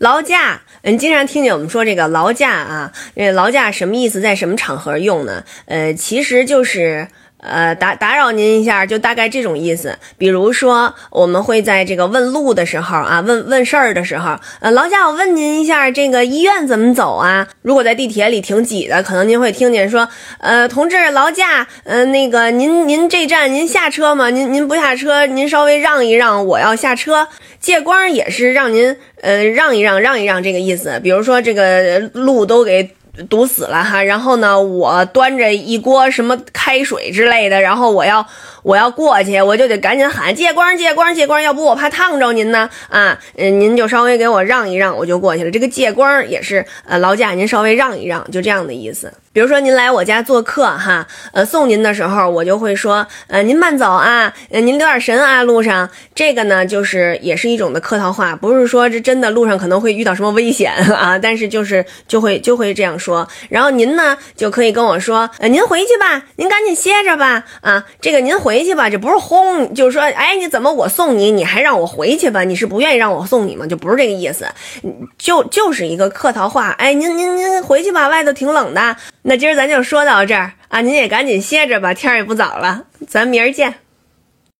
劳驾，嗯，经常听见我们说这个劳驾啊，这劳驾什么意思？在什么场合用呢？呃，其实就是呃打打扰您一下，就大概这种意思。比如说，我们会在这个问路的时候啊，问问事儿的时候，呃，劳驾，我问您一下，这个医院怎么走啊？如果在地铁里挺挤的，可能您会听见说，呃，同志，劳驾，呃，那个您您这站您下车吗？您您不下车，您稍微让一让，我要下车。借光也是让您呃让一让让一让这个意思，比如说这个路都给堵死了哈，然后呢我端着一锅什么开水之类的，然后我要我要过去，我就得赶紧喊借光借光借光，要不我怕烫着您呢啊，嗯您就稍微给我让一让，我就过去了。这个借光也是呃劳驾您稍微让一让，就这样的意思。比如说您来我家做客哈，呃送您的时候我就会说，呃您慢走啊，呃您留点神啊路上。这个呢就是也是一种的客套话，不是说这真的路上可能会遇到什么危险啊，但是就是就会就会这样说。然后您呢就可以跟我说，呃您回去吧，您赶紧歇着吧啊，这个您回去吧，这不是轰，就是说，哎你怎么我送你，你还让我回去吧？你是不愿意让我送你吗？就不是这个意思，就就是一个客套话。哎您您您回去吧，外头挺冷的。那今儿咱就说到这儿啊，您也赶紧歇着吧，天儿也不早了，咱明儿见。